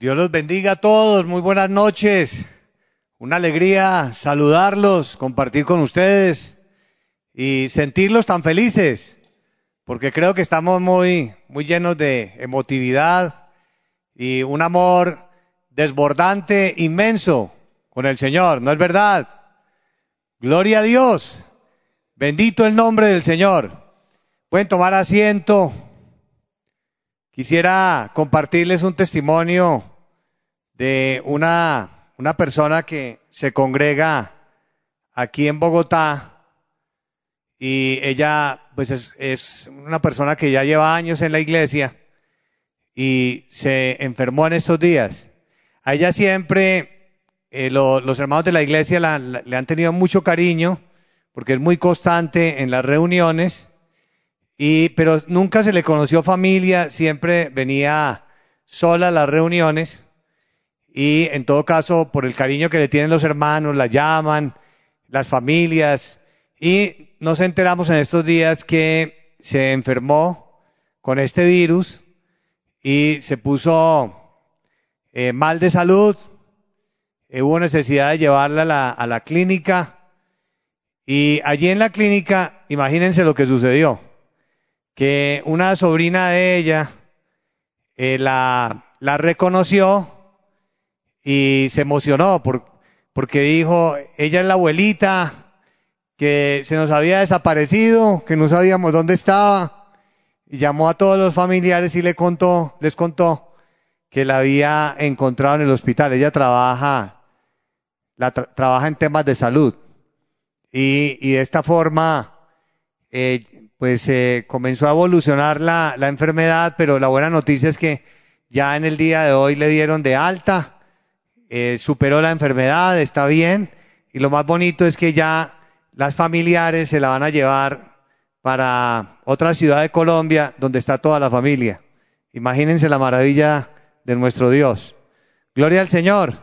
Dios los bendiga a todos, muy buenas noches. Una alegría saludarlos, compartir con ustedes y sentirlos tan felices, porque creo que estamos muy, muy llenos de emotividad y un amor desbordante, inmenso con el Señor, ¿no es verdad? Gloria a Dios. Bendito el nombre del Señor. Pueden tomar asiento. Quisiera compartirles un testimonio de una, una persona que se congrega aquí en Bogotá y ella pues es, es una persona que ya lleva años en la iglesia y se enfermó en estos días. A ella siempre eh, lo- los hermanos de la iglesia le han tenido mucho cariño porque es muy constante en las reuniones y, pero nunca se le conoció familia, siempre venía sola a las reuniones y en todo caso por el cariño que le tienen los hermanos, la llaman, las familias. Y nos enteramos en estos días que se enfermó con este virus y se puso eh, mal de salud, eh, hubo necesidad de llevarla a la, clínica. Y allí en la clínica, imagínense lo que sucedió que una sobrina de ella eh, la, la reconoció y se emocionó por- porque dijo, ella es la abuelita que se nos había desaparecido, que no sabíamos dónde estaba, y llamó a todos los familiares y le contó, les contó que la había encontrado en el hospital. Ella trabaja, la tra- trabaja en temas de salud. Y, y de esta forma, eh, pues eh, comenzó a evolucionar la, la enfermedad, pero la buena noticia es que ya en el día de hoy le dieron de alta, eh, superó la enfermedad, está bien, y lo más bonito es que ya las familiares se la van a llevar para otra ciudad de Colombia donde está toda la familia. Imagínense la maravilla de nuestro Dios. Gloria al Señor.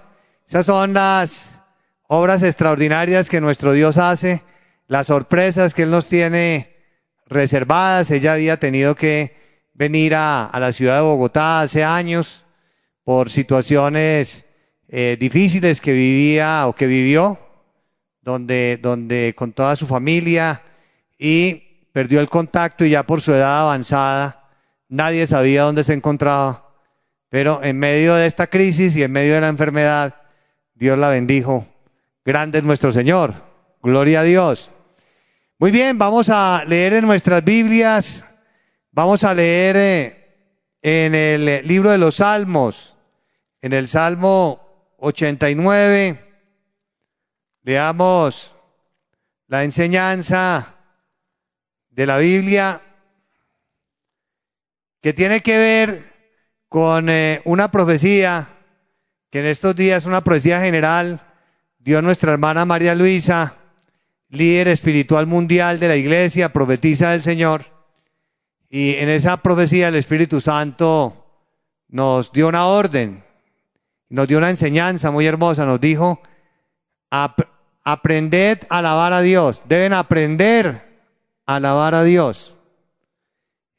Esas son las obras extraordinarias que nuestro Dios hace, las sorpresas que Él nos tiene reservadas. Ella había tenido que venir a, a la ciudad de Bogotá hace años por situaciones eh, difíciles que vivía o que vivió, donde, donde con toda su familia y perdió el contacto y ya por su edad avanzada nadie sabía dónde se encontraba. Pero en medio de esta crisis y en medio de la enfermedad, Dios la bendijo. Grande es nuestro Señor. Gloria a Dios. Muy bien, vamos a leer en nuestras Biblias, vamos a leer eh, en el libro de los Salmos, en el Salmo 89, leamos la enseñanza de la Biblia que tiene que ver con eh, una profecía que en estos días, una profecía general, dio nuestra hermana María Luisa, líder espiritual mundial de la iglesia, profetiza del Señor. Y en esa profecía el Espíritu Santo nos dio una orden, nos dio una enseñanza muy hermosa, nos dijo, "Ap- aprended a alabar a Dios, deben aprender a alabar a Dios.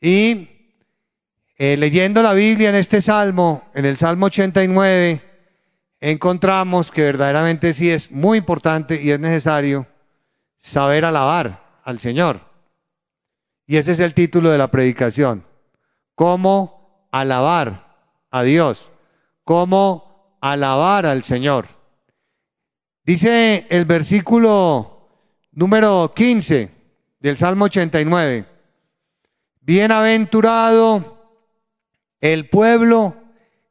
Y eh, leyendo la Biblia en este salmo, en el Salmo 89, encontramos que verdaderamente sí es muy importante y es necesario saber alabar al Señor. Y ese es el título de la predicación. ¿Cómo alabar a Dios? ¿Cómo alabar al Señor? Dice el versículo número 15 del Salmo 89. Bienaventurado el pueblo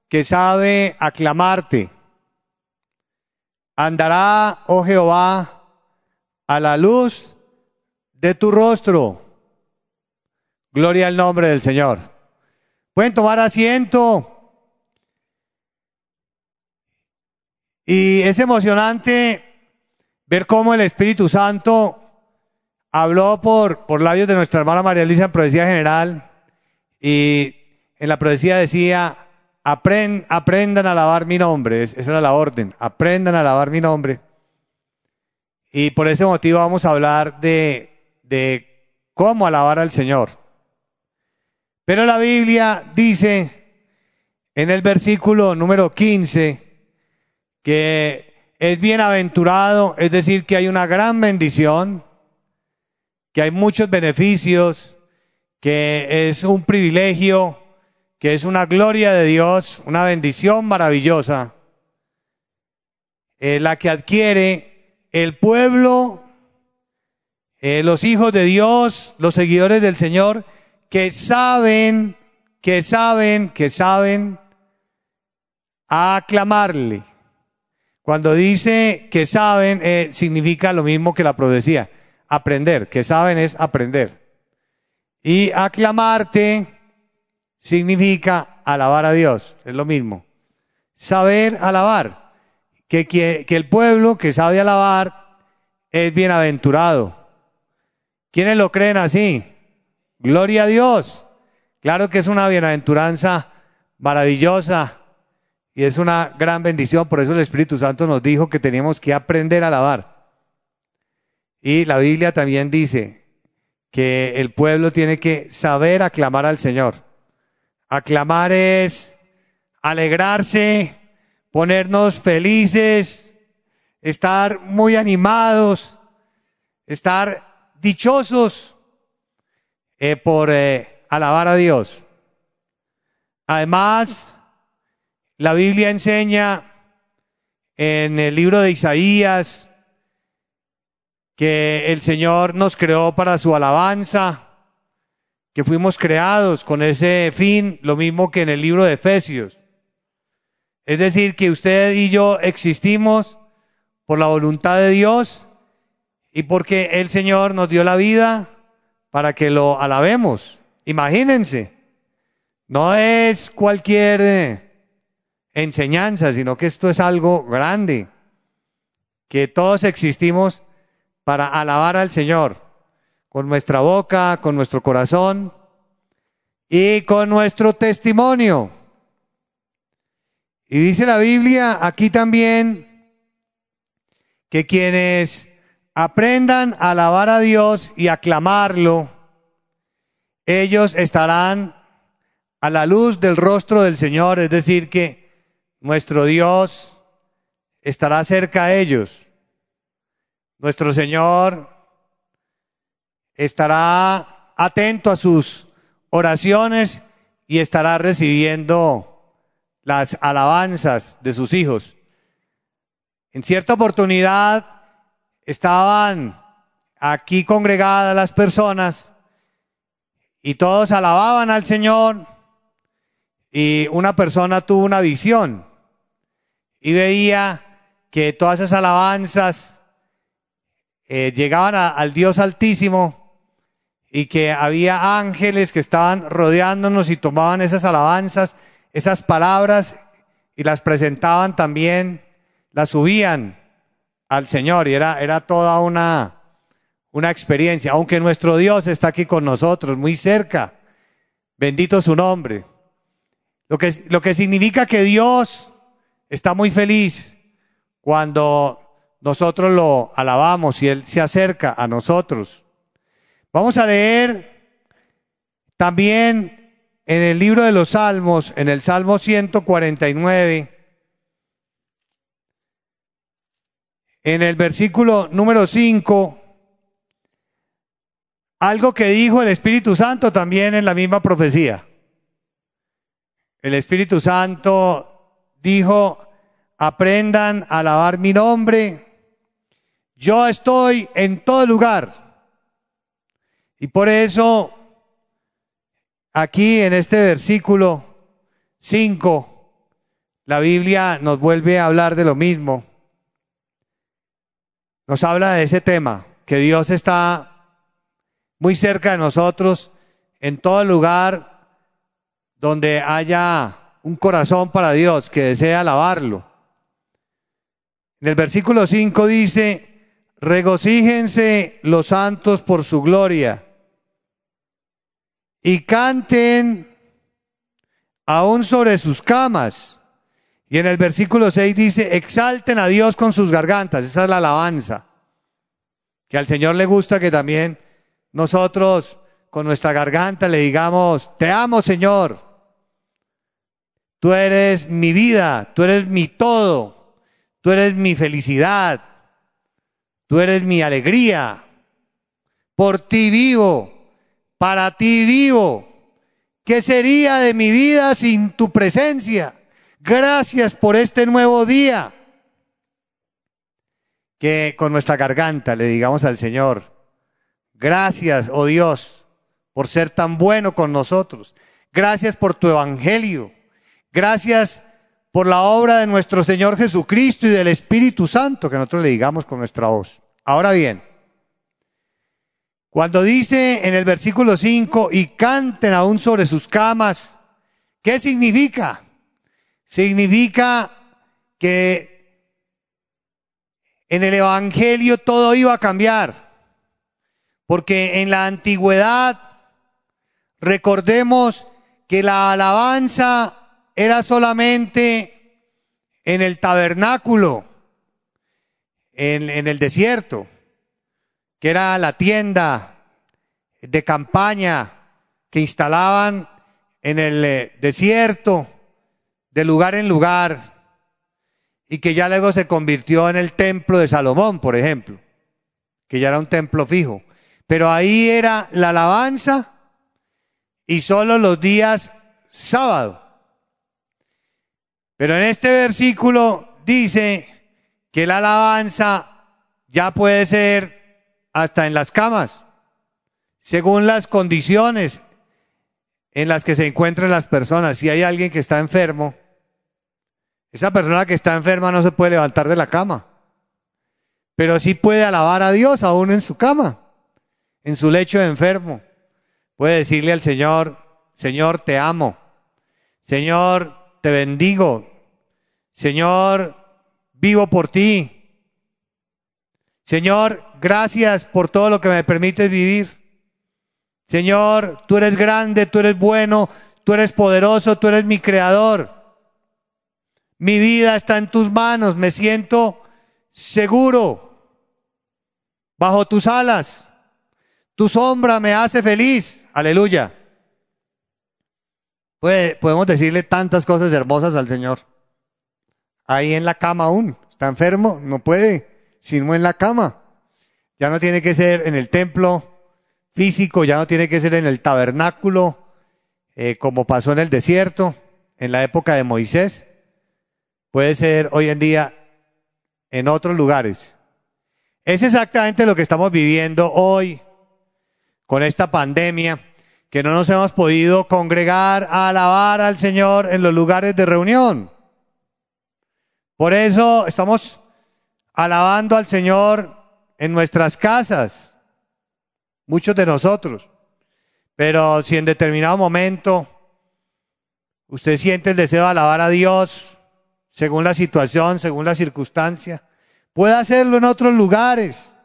que sabe aclamarte. Andará, oh Jehová, a la luz de tu rostro. Gloria al nombre del Señor. Pueden tomar asiento. Y es emocionante ver cómo el Espíritu Santo habló por, por labios de nuestra hermana María Elisa en profecía general y en la profecía decía, "Apren- aprendan a alabar mi nombre, Es- esa era la orden, aprendan a alabar mi nombre. Y por ese motivo vamos a hablar de, de cómo alabar al Señor. Pero la Biblia dice en el versículo número 15 que es bienaventurado, es decir, que hay una gran bendición, que hay muchos beneficios, que es un privilegio, que es una gloria de Dios, una bendición maravillosa, eh, la que adquiere el pueblo, eh, los hijos de Dios, los seguidores del Señor, que saben, que saben, que saben aclamarle. Cuando dice que saben, eh, significa lo mismo que la profecía, aprender, que saben es aprender. Y aclamarte significa alabar a Dios, es lo mismo. Saber alabar, que, que, que el pueblo que sabe alabar es bienaventurado. ¿Quiénes lo creen así? Gloria a Dios. Claro que es una bienaventuranza maravillosa y es una gran bendición. Por eso el Espíritu Santo nos dijo que teníamos que aprender a alabar. Y la Biblia también dice que el pueblo tiene que saber aclamar al Señor. Aclamar es alegrarse, ponernos felices, estar muy animados, estar dichosos eh, por eh, alabar a Dios. Además, la Biblia enseña en el libro de Isaías que el Señor nos creó para su alabanza, que fuimos creados con ese fin, lo mismo que en el libro de Efesios. Es decir, que usted y yo existimos por la voluntad de Dios y porque el Señor nos dio la vida para que lo alabemos. Imagínense, no es cualquier eh, enseñanza, sino que esto es algo grande, que todos existimos para alabar al Señor, con nuestra boca, con nuestro corazón y con nuestro testimonio. Y dice la Biblia aquí también que quienes aprendan a alabar a Dios y aclamarlo, ellos estarán a la luz del rostro del Señor, es decir, que nuestro Dios estará cerca a ellos. Nuestro Señor estará atento a sus oraciones y estará recibiendo las alabanzas de sus hijos. En cierta oportunidad, estaban aquí congregadas las personas y todos alababan al Señor y una persona tuvo una visión y veía que todas esas alabanzas eh, llegaban al Dios Altísimo y que había ángeles que estaban rodeándonos y tomaban esas alabanzas, esas palabras y las presentaban también, las subían al Señor y era, era toda una, una experiencia, aunque nuestro Dios está aquí con nosotros, muy cerca. Bendito su nombre. Lo que, lo que significa que Dios está muy feliz cuando nosotros lo alabamos y Él se acerca a nosotros. Vamos a leer también en el libro de los Salmos, en el Salmo 149, en el versículo número 5, algo que dijo el Espíritu Santo también en la misma profecía. El Espíritu Santo dijo, aprendan a alabar mi nombre. Yo estoy en todo lugar. Y por eso, aquí en este versículo 5, la Biblia nos vuelve a hablar de lo mismo nos habla de ese tema, que Dios está muy cerca de nosotros en todo lugar donde haya un corazón para Dios que desea alabarlo. En el versículo 5 dice, regocíjense los santos por su gloria y canten aún sobre sus camas. Y en el versículo 6 dice, exalten a Dios con sus gargantas. Esa es la alabanza. Que al Señor le gusta que también nosotros con nuestra garganta le digamos, te amo Señor. Tú eres mi vida, tú eres mi todo, tú eres mi felicidad, tú eres mi alegría. Por ti vivo, para ti vivo. ¿Qué sería de mi vida sin tu presencia? Gracias por este nuevo día. Que con nuestra garganta le digamos al Señor, gracias, oh Dios, por ser tan bueno con nosotros. Gracias por tu evangelio. Gracias por la obra de nuestro Señor Jesucristo y del Espíritu Santo, que nosotros le digamos con nuestra voz. Ahora bien, cuando dice en el versículo 5, y canten aún sobre sus camas, ¿qué significa? Significa que en el Evangelio todo iba a cambiar, porque en la antigüedad, recordemos que la alabanza era solamente en el tabernáculo, en, el desierto, que era la tienda de campaña que instalaban en el eh, desierto, de lugar en lugar, y que ya luego se convirtió en el templo de Salomón, por ejemplo, que ya era un templo fijo. Pero ahí era la alabanza y solo los días sábado. Pero en este versículo dice que la alabanza ya puede ser hasta en las camas, según las condiciones en las que se encuentran las personas. Si hay alguien que está enfermo, esa persona que está enferma no se puede levantar de la cama, pero sí puede alabar a Dios aún en su cama, en su lecho de enfermo. Puede decirle al Señor, Señor, te amo. Señor, te bendigo. Señor, vivo por ti. Señor, gracias por todo lo que me permites vivir. Señor, tú eres grande, tú eres bueno, tú eres poderoso, tú eres mi creador. Mi vida está en tus manos, me siento seguro bajo tus alas. Tu sombra me hace feliz. Aleluya. Podemos decirle tantas cosas hermosas al Señor. Ahí en la cama aún. Está enfermo, no puede, sino en la cama. Ya no tiene que ser en el templo físico, ya no tiene que ser en el tabernáculo, eh, como pasó en el desierto, en la época de Moisés puede ser hoy en día en otros lugares. Es exactamente lo que estamos viviendo hoy con esta pandemia, que no nos hemos podido congregar a alabar al Señor en los lugares de reunión. Por eso estamos alabando al Señor en nuestras casas, muchos de nosotros. Pero si en determinado momento usted siente el deseo de alabar a Dios, según la situación, según la circunstancia. Puede hacerlo en otros lugares,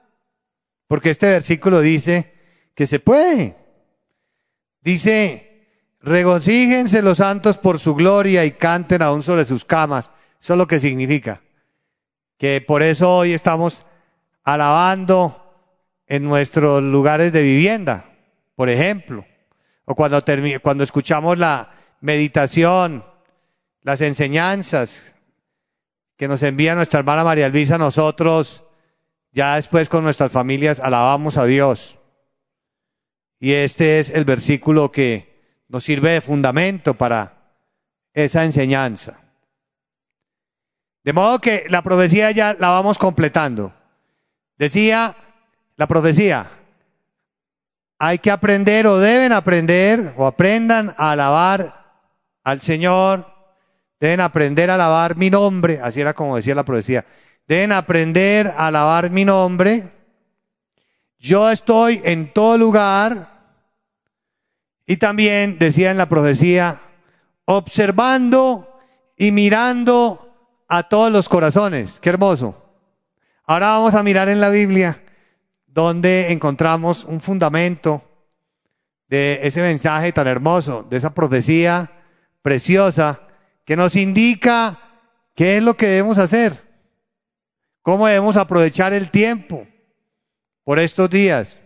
porque este versículo dice que se puede. Dice, regocíjense los santos por su gloria y canten aún sobre sus camas. Eso es lo que significa. Que por eso hoy estamos alabando en nuestros lugares de vivienda, por ejemplo. O cuando, cuando escuchamos la meditación, las enseñanzas, que nos envía nuestra hermana María Luisa, nosotros ya después con nuestras familias alabamos a Dios. Y este es el versículo que nos sirve de fundamento para esa enseñanza. De modo que la profecía ya la vamos completando. Decía la profecía, hay que aprender o deben aprender o aprendan a alabar al Señor Deben aprender a alabar mi nombre, así era como decía la profecía. Deben aprender a alabar mi nombre. Yo estoy en todo lugar. Y también decía en la profecía, observando y mirando a todos los corazones. Qué hermoso. Ahora vamos a mirar en la Biblia donde encontramos un fundamento de ese mensaje tan hermoso, de esa profecía preciosa que nos indica qué es lo que debemos hacer, cómo debemos aprovechar el tiempo por estos días,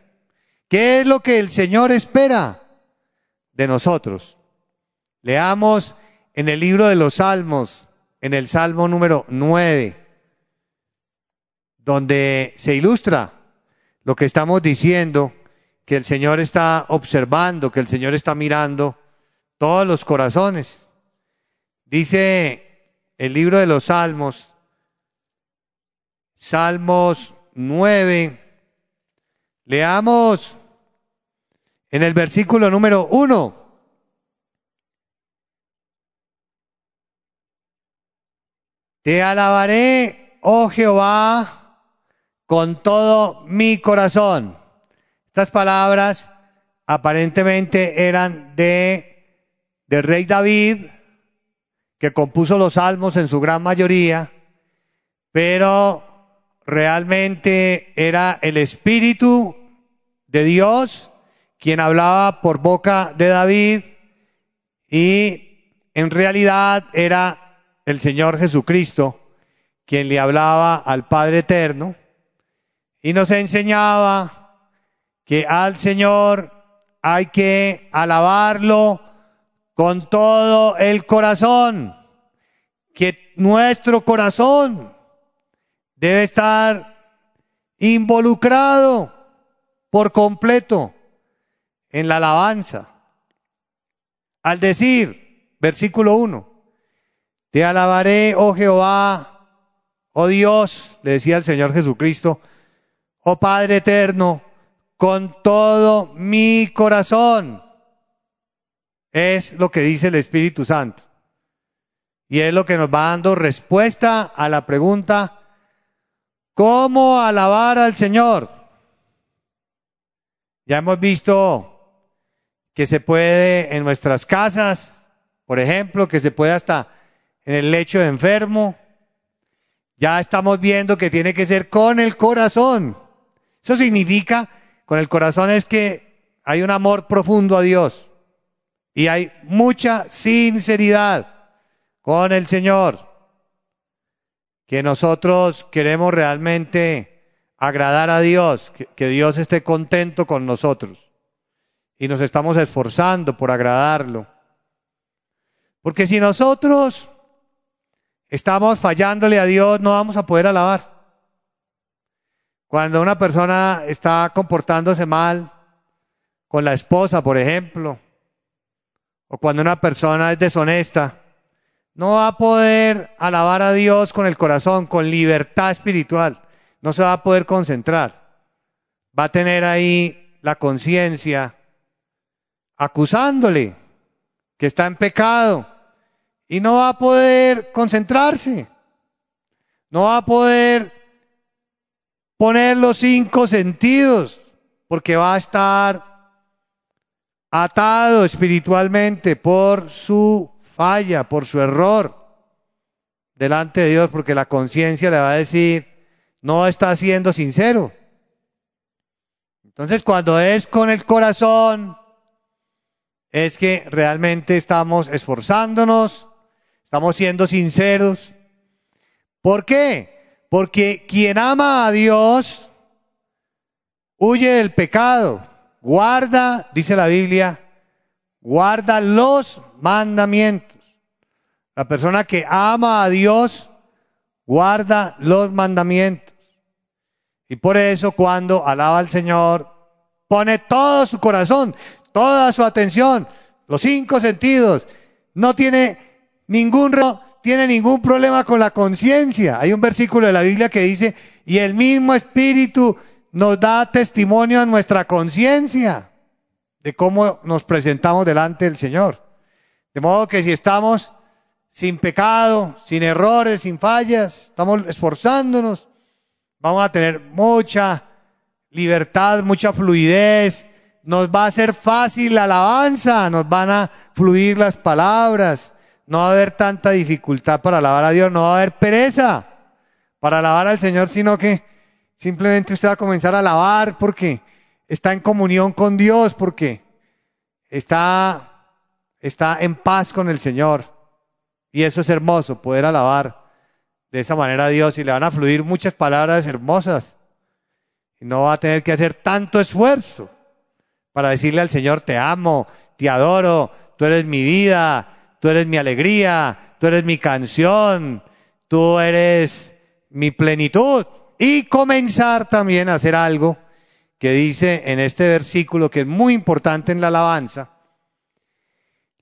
qué es lo que el Señor espera de nosotros. Leamos en el libro de los Salmos, en el Salmo número 9, donde se ilustra lo que estamos diciendo, que el Señor está observando, que el Señor está mirando todos los corazones. Dice el libro de los Salmos, Salmos 9, leamos en el versículo número 1. Te alabaré, oh Jehová, con todo mi corazón. Estas palabras aparentemente eran de del rey David, que compuso los salmos en su gran mayoría, pero realmente era el Espíritu de Dios quien hablaba por boca de David y en realidad era el Señor Jesucristo, quien le hablaba al Padre Eterno y nos enseñaba que al Señor hay que alabarlo con todo el corazón, que nuestro corazón debe estar involucrado por completo en la alabanza. Al decir, versículo 1, te alabaré, oh Jehová, oh Dios, le decía el Señor Jesucristo, oh Padre eterno, con todo mi corazón. Es lo que dice el Espíritu Santo. Y es lo que nos va dando respuesta a la pregunta, ¿cómo alabar al Señor? Ya hemos visto que se puede en nuestras casas, por ejemplo, que se puede hasta en el lecho de enfermo. Ya estamos viendo que tiene que ser con el corazón. Eso significa, con el corazón es que hay un amor profundo a Dios y hay mucha sinceridad con el Señor, que nosotros queremos realmente agradar a Dios, que, que Dios esté contento con nosotros y nos estamos esforzando por agradarlo. Porque si nosotros estamos fallándole a Dios, no vamos a poder alabar. Cuando una persona está comportándose mal con la esposa, por ejemplo, o cuando una persona es deshonesta, no va a poder alabar a Dios con el corazón, con libertad espiritual. No se va a poder concentrar. Va a tener ahí la conciencia acusándole que está en pecado y no va a poder concentrarse. No va a poder poner los cinco sentidos porque va a estar atado espiritualmente por su falla, por su error delante de Dios, porque la conciencia le va a decir, no está siendo sincero. Entonces, cuando es con el corazón, es que realmente estamos esforzándonos, Estamos siendo sinceros. ¿Por qué? Porque quien ama a Dios huye del pecado, guarda, dice la Biblia, guarda los mandamientos. La persona que ama a Dios guarda los mandamientos. Y por eso cuando alaba al Señor, pone todo su corazón, toda su atención, los cinco sentidos. No tiene Ningún tiene ningún problema con la conciencia. Hay un versículo de la Biblia que dice, y el mismo Espíritu nos da testimonio a nuestra conciencia de cómo nos presentamos delante del Señor. De modo que si estamos sin pecado, sin errores, sin fallas, estamos esforzándonos, vamos a tener mucha libertad, mucha fluidez, nos va a ser fácil la alabanza, nos van a fluir las palabras, no va a haber tanta dificultad para alabar a Dios, no va a haber pereza para alabar al Señor, sino que simplemente usted va a comenzar a alabar porque está en comunión con Dios, porque está, está en paz con el Señor. Y eso es hermoso, poder alabar de esa manera a Dios y le van a fluir muchas palabras hermosas. Y no va a tener que hacer tanto esfuerzo para decirle al Señor, te amo, te adoro, tú eres mi vida, tú eres mi alegría, tú eres mi canción, tú eres mi plenitud. Y comenzar también a hacer algo que dice en este versículo que es muy importante en la alabanza.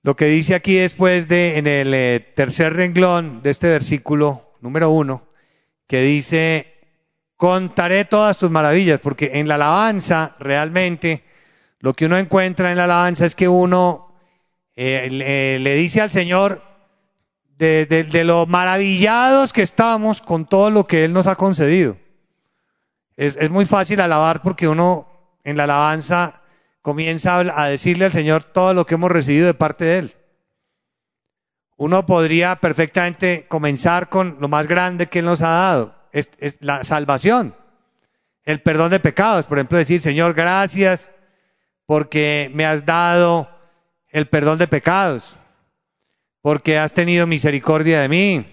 Lo que dice aquí después de, en el eh, tercer renglón de este versículo número uno, que dice, contaré todas tus maravillas, porque en la alabanza realmente lo que uno encuentra en la alabanza es que uno eh, le, dice al Señor de, lo maravillados que estamos con todo lo que Él nos ha concedido. Es, muy fácil alabar porque uno en la alabanza comienza a decirle al Señor todo lo que hemos recibido de parte de Él. Uno podría perfectamente comenzar con lo más grande que Él nos ha dado, es la salvación, el perdón de pecados. Por ejemplo, decir, Señor, gracias porque me has dado el perdón de pecados, porque has tenido misericordia de mí,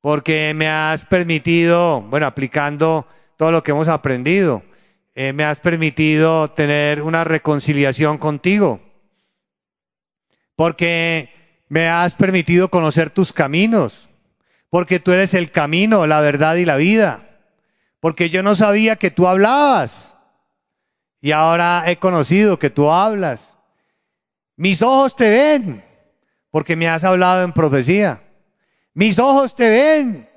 porque me has permitido, bueno, aplicando todo lo que hemos aprendido, eh, me has permitido tener una reconciliación contigo, porque me has permitido conocer tus caminos, porque tú eres el camino, la verdad y la vida, porque yo no sabía que tú hablabas y ahora he conocido que tú hablas. Mis ojos te ven, porque me has hablado en profecía. Mis ojos te ven,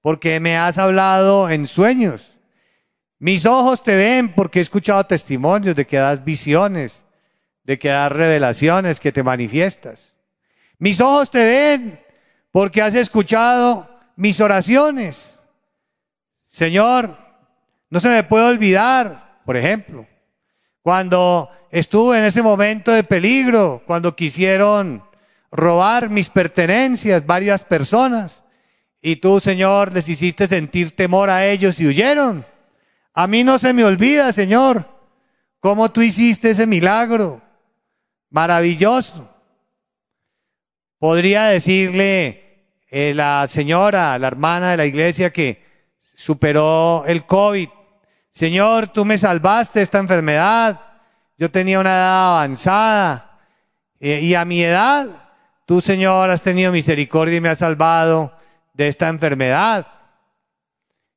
porque me has hablado en sueños. Mis ojos te ven porque he escuchado testimonios de que das visiones, de que das revelaciones, que te manifiestas. Mis ojos te ven porque has escuchado mis oraciones. Señor, no se me puede olvidar, por ejemplo, cuando estuve en ese momento de peligro, cuando quisieron robar mis pertenencias varias personas, y tú, Señor, les hiciste sentir temor a ellos y huyeron. A mí no se me olvida, Señor, cómo tú hiciste ese milagro maravilloso. Podría decirle eh, la señora, la hermana de la iglesia que superó el COVID Señor, tú me salvaste esta enfermedad. Yo tenía una edad avanzada. Eh, y a mi edad, tú, Señor, has tenido misericordia y me has salvado de esta enfermedad.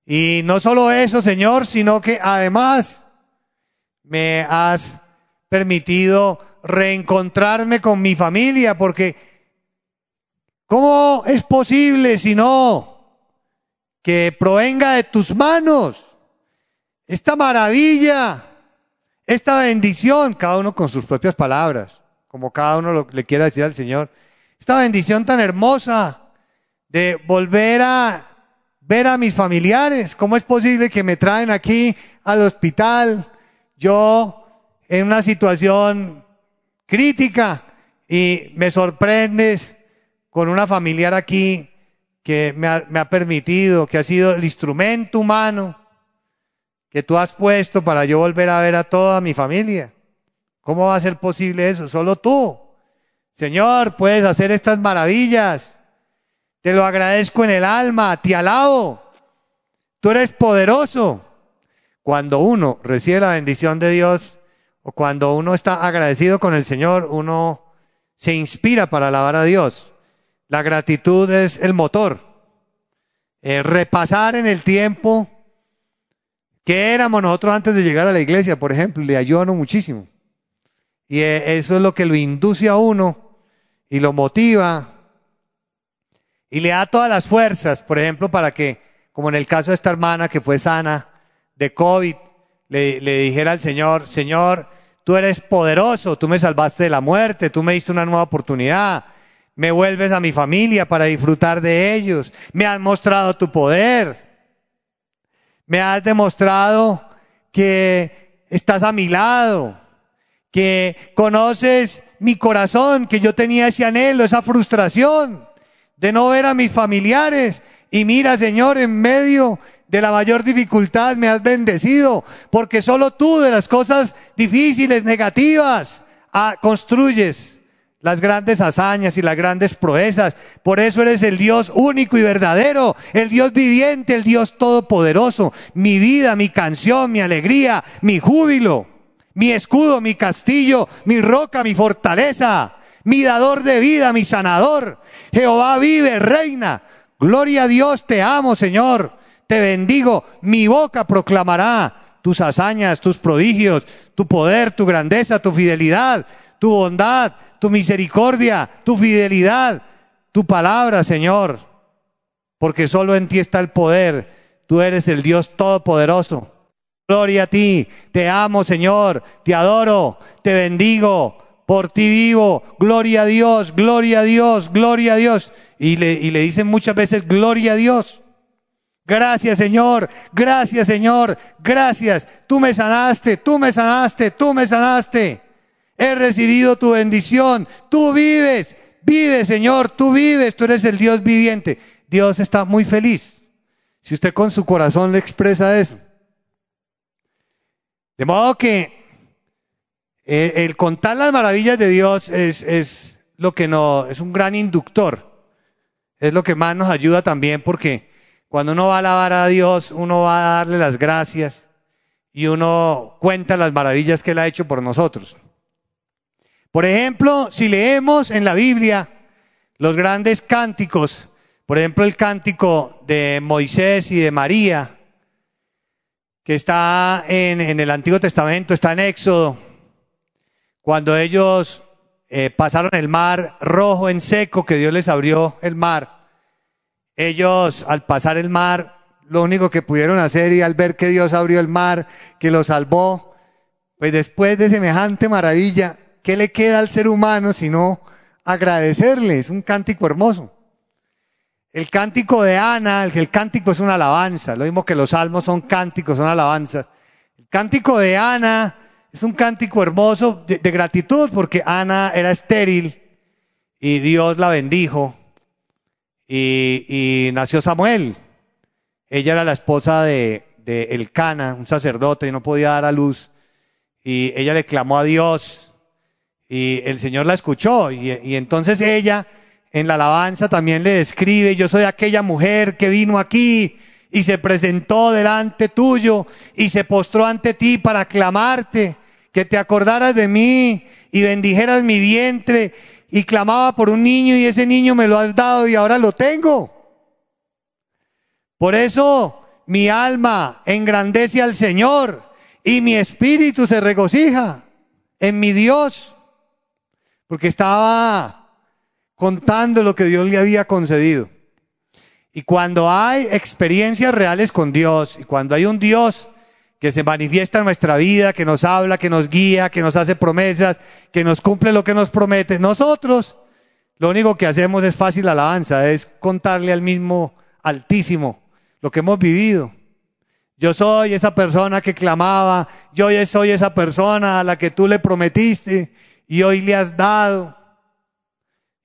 Y no solo eso, Señor, sino que además me has permitido reencontrarme con mi familia, porque ¿cómo es posible si no que provenga de tus manos? Esta maravilla, esta bendición, cada uno con sus propias palabras, como cada uno lo, le quiera decir al Señor, esta bendición tan hermosa de volver a ver a mis familiares. ¿Cómo es posible que me traen aquí al hospital? Yo en una situación crítica y me sorprendes con una familiar aquí que me ha, me ha permitido, que ha sido el instrumento humano que tú has puesto para yo volver a ver a toda mi familia. ¿Cómo va a ser posible eso? Solo tú. Señor, puedes hacer estas maravillas. Te lo agradezco en el alma, te alabo. Tú eres poderoso. Cuando uno recibe la bendición de Dios o cuando uno está agradecido con el Señor, uno se inspira para alabar a Dios. La gratitud es el motor. Eh, repasar en el tiempo ¿Qué éramos nosotros antes de llegar a la iglesia, por ejemplo? Le ayudan muchísimo. Y eh, eso es lo que lo induce a uno y lo motiva y le da todas las fuerzas, por ejemplo, para que, como en el caso de esta hermana que fue sana de COVID, le, le dijera al Señor, Señor, tú eres poderoso, tú me salvaste de la muerte, tú me diste una nueva oportunidad, me vuelves a mi familia para disfrutar de ellos, me has mostrado tu poder, me has demostrado que estás a mi lado, que conoces mi corazón, que yo tenía ese anhelo, esa frustración de no ver a mis familiares. Y mira, Señor, en medio de la mayor dificultad me has bendecido, porque solo tú de las cosas difíciles, negativas, ah, construyes las grandes hazañas y las grandes proezas. Por eso eres el Dios único y verdadero, el Dios viviente, el Dios todopoderoso. Mi vida, mi canción, mi alegría, mi júbilo, mi escudo, mi castillo, mi roca, mi fortaleza, mi dador de vida, mi sanador. Jehová vive, reina. Gloria a Dios, te amo, Señor. Te bendigo. Mi boca proclamará tus hazañas, tus prodigios, tu poder, tu grandeza, tu fidelidad, tu bondad, tu misericordia, tu fidelidad, tu palabra, Señor. Porque solo en ti está el poder. Tú eres el Dios todopoderoso. Gloria a ti. Te amo, Señor. Te adoro. Te bendigo. Por ti vivo. Gloria a Dios. Gloria a Dios. Gloria a Dios. Y le, y le dicen muchas veces, gloria a Dios. Gracias, Señor. Gracias, Señor. Gracias. Tú me sanaste. Tú me sanaste. Tú me sanaste. He recibido tu bendición. Tú vives. Vives, Señor. Tú vives. Tú eres el Dios viviente. Dios está muy feliz. Si usted con su corazón le expresa eso. De modo que el, el contar las maravillas de Dios es, es lo que no, es un gran inductor. Es lo que más nos ayuda también porque cuando uno va a alabar a Dios, uno va a darle las gracias y uno cuenta las maravillas que Él ha hecho por nosotros. Por ejemplo, si leemos en la Biblia los grandes cánticos, por ejemplo el cántico de Moisés y de María, que está en, el Antiguo Testamento, está en Éxodo, cuando ellos eh, pasaron el mar rojo en seco, que Dios les abrió el mar, ellos al pasar el mar, lo único que pudieron hacer y al ver que Dios abrió el mar, que lo salvó, pues después de semejante maravilla, ¿qué le queda al ser humano sino agradecerle? Es un cántico hermoso. El cántico de Ana, el, el cántico es una alabanza, lo mismo que los salmos son cánticos, son alabanzas. El cántico de Ana es un cántico hermoso de, de gratitud porque Ana era estéril y Dios la bendijo y, y nació Samuel. Ella era la esposa de, de Elcana, un sacerdote, y no podía dar a luz. Y ella le clamó a Dios y el Señor la escuchó. Y, entonces ella en la alabanza también le describe, yo soy aquella mujer que vino aquí y se presentó delante tuyo y se postró ante ti para clamarte, que te acordaras de mí y bendijeras mi vientre y clamaba por un niño y ese niño me lo has dado y ahora lo tengo. Por eso mi alma engrandece al Señor y mi espíritu se regocija en mi Dios, porque estaba contando lo que Dios le había concedido. Y cuando hay experiencias reales con Dios y cuando hay un Dios que se manifiesta en nuestra vida, que nos habla, que nos guía, que nos hace promesas, que nos cumple lo que nos promete, nosotros lo único que hacemos es fácil alabanza, es contarle al mismo Altísimo lo que hemos vivido. Yo soy esa persona que clamaba, yo soy esa persona a la que tú le prometiste y hoy le has dado.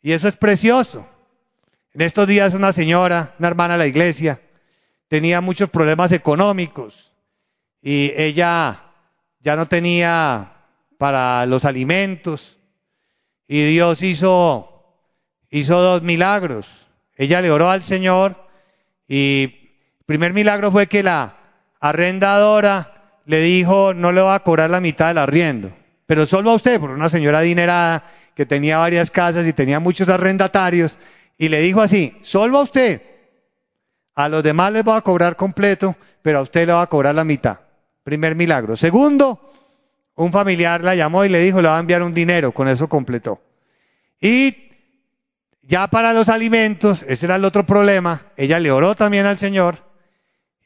Y eso es precioso. En estos días una señora, una hermana de la iglesia, tenía muchos problemas económicos y ella ya no tenía para los alimentos y Dios hizo, hizo dos milagros. Ella le oró al Señor y el primer milagro fue que la arrendadora le dijo no le va a cobrar la mitad del arriendo, pero solo a usted, por una señora adinerada que tenía varias casas y tenía muchos arrendatarios, y le dijo así, solo a usted, a los demás les va a cobrar completo, pero a usted le va a cobrar la mitad. Primer milagro. Segundo, un familiar la llamó y le dijo, le va a enviar un dinero, con eso completó. Y ya para los alimentos, ese era el otro problema, ella le oró también al Señor.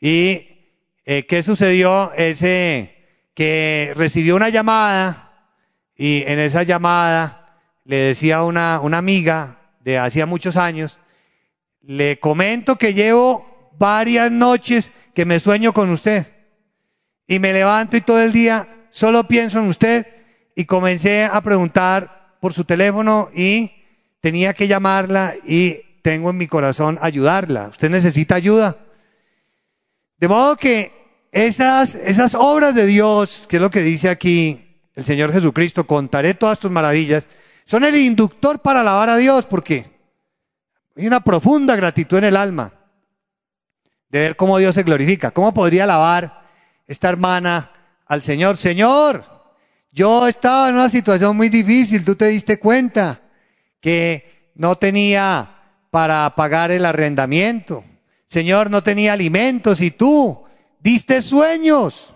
¿Y eh, qué sucedió? Ese que recibió una llamada y en esa llamada le decía una, una amiga de hacía muchos años, le comento que llevo varias noches que me sueño con usted y me levanto y todo el día solo pienso en usted y comencé a preguntar por su teléfono y tenía que llamarla y tengo en mi corazón ayudarla. ¿Usted necesita ayuda? De modo que esas, esas obras de Dios, que es lo que dice aquí el Señor Jesucristo, contaré todas tus maravillas, son el inductor para alabar a Dios, porque hay una profunda gratitud en el alma de ver cómo Dios se glorifica. ¿Cómo podría alabar esta hermana al Señor? Señor, yo estaba en una situación muy difícil, tú te diste cuenta, que no tenía para pagar el arrendamiento. Señor, no tenía alimentos y tú diste sueños,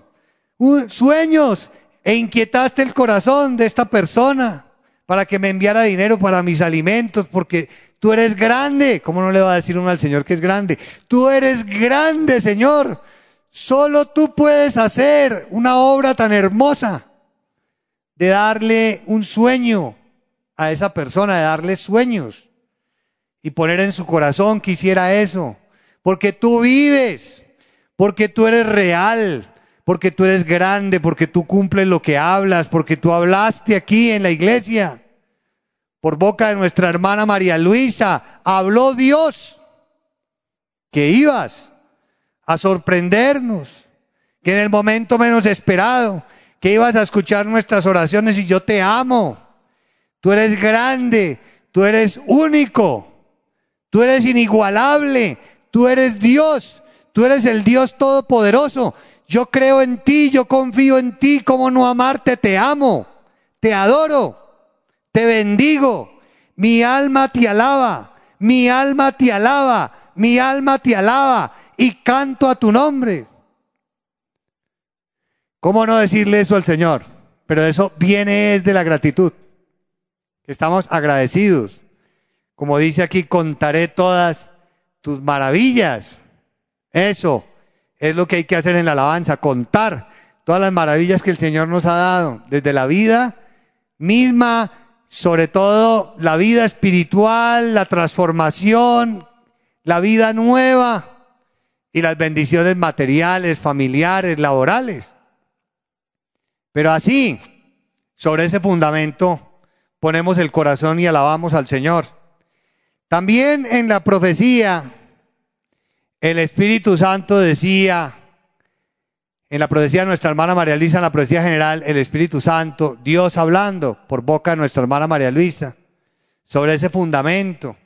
sueños e inquietaste el corazón de esta persona para que me enviara dinero para mis alimentos, porque tú eres grande. ¿Cómo no le va a decir uno al Señor que es grande? Tú eres grande, Señor. Solo tú puedes hacer una obra tan hermosa de darle un sueño a esa persona, de darle sueños y poner en su corazón que hiciera eso. Porque tú vives, porque tú eres real, porque tú eres grande, porque tú cumples lo que hablas, porque tú hablaste aquí en la iglesia. Por boca de nuestra hermana María Luisa, habló Dios que ibas a sorprendernos, que en el momento menos esperado, que ibas a escuchar nuestras oraciones y yo te amo. Tú eres grande, tú eres único, tú eres inigualable, tú eres Dios, tú eres el Dios todopoderoso. Yo creo en ti, yo confío en ti, ¿cómo no amarte? Te amo, te adoro, te bendigo. Mi alma te alaba, mi alma te alaba, mi alma te alaba y canto a tu nombre. ¿Cómo no decirle eso al Señor? Pero eso viene es de la gratitud. Estamos agradecidos. Como dice aquí, contaré todas tus maravillas. Eso es lo que hay que hacer en la alabanza, contar todas las maravillas que el Señor nos ha dado, desde la vida misma, sobre todo la vida espiritual, la transformación, la vida nueva y las bendiciones materiales, familiares, laborales. Pero así, sobre ese fundamento, ponemos el corazón y alabamos al Señor. También en la profecía el Espíritu Santo decía, en la profecía de nuestra hermana María Luisa, en la profecía general, el Espíritu Santo, Dios hablando por boca de nuestra hermana María Luisa, sobre ese fundamento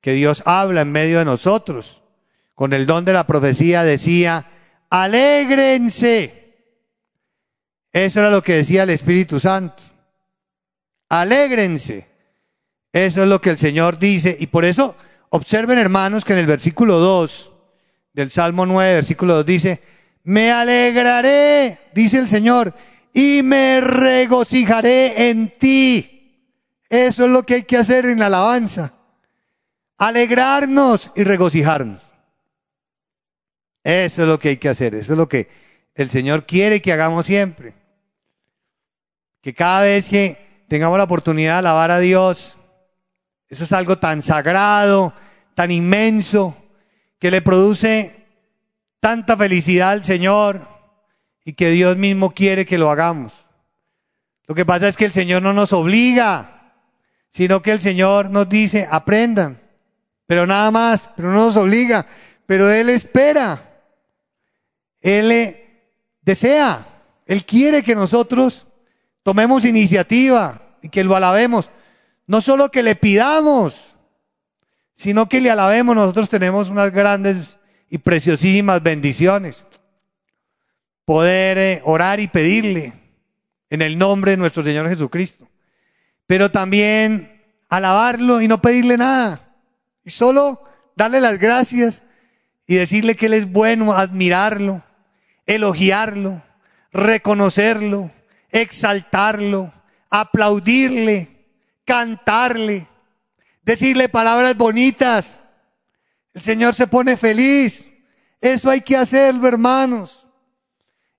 que Dios habla en medio de nosotros. Con el don de la profecía decía, alégrense. Eso era lo que decía el Espíritu Santo. Alégrense. Eso es lo que el Señor dice. Y por eso, observen hermanos que en el versículo 2, del Salmo 9, versículo 2 dice, me alegraré, dice el Señor, y me regocijaré en ti. Eso es lo que hay que hacer en la alabanza. Alegrarnos y regocijarnos. Eso es lo que hay que hacer. Eso es lo que el Señor quiere que hagamos siempre. Que cada vez que tengamos la oportunidad de alabar a Dios, eso es algo tan sagrado, tan inmenso, que le produce tanta felicidad al Señor y que Dios mismo quiere que lo hagamos. Lo que pasa es que el Señor no nos obliga, sino que el Señor nos dice, aprendan, pero nada más, pero no nos obliga, pero Él espera, Él desea, Él quiere que nosotros tomemos iniciativa y que lo alabemos, no solo que le pidamos, sino que le alabemos, nosotros tenemos unas grandes y preciosísimas bendiciones. Poder eh, orar y pedirle en el nombre de nuestro Señor Jesucristo. Pero también alabarlo y no pedirle nada. Y solo darle las gracias y decirle que Él es bueno, admirarlo, elogiarlo, reconocerlo, exaltarlo, aplaudirle, cantarle decirle palabras bonitas. El Señor se pone feliz. Eso hay que hacerlo, hermanos.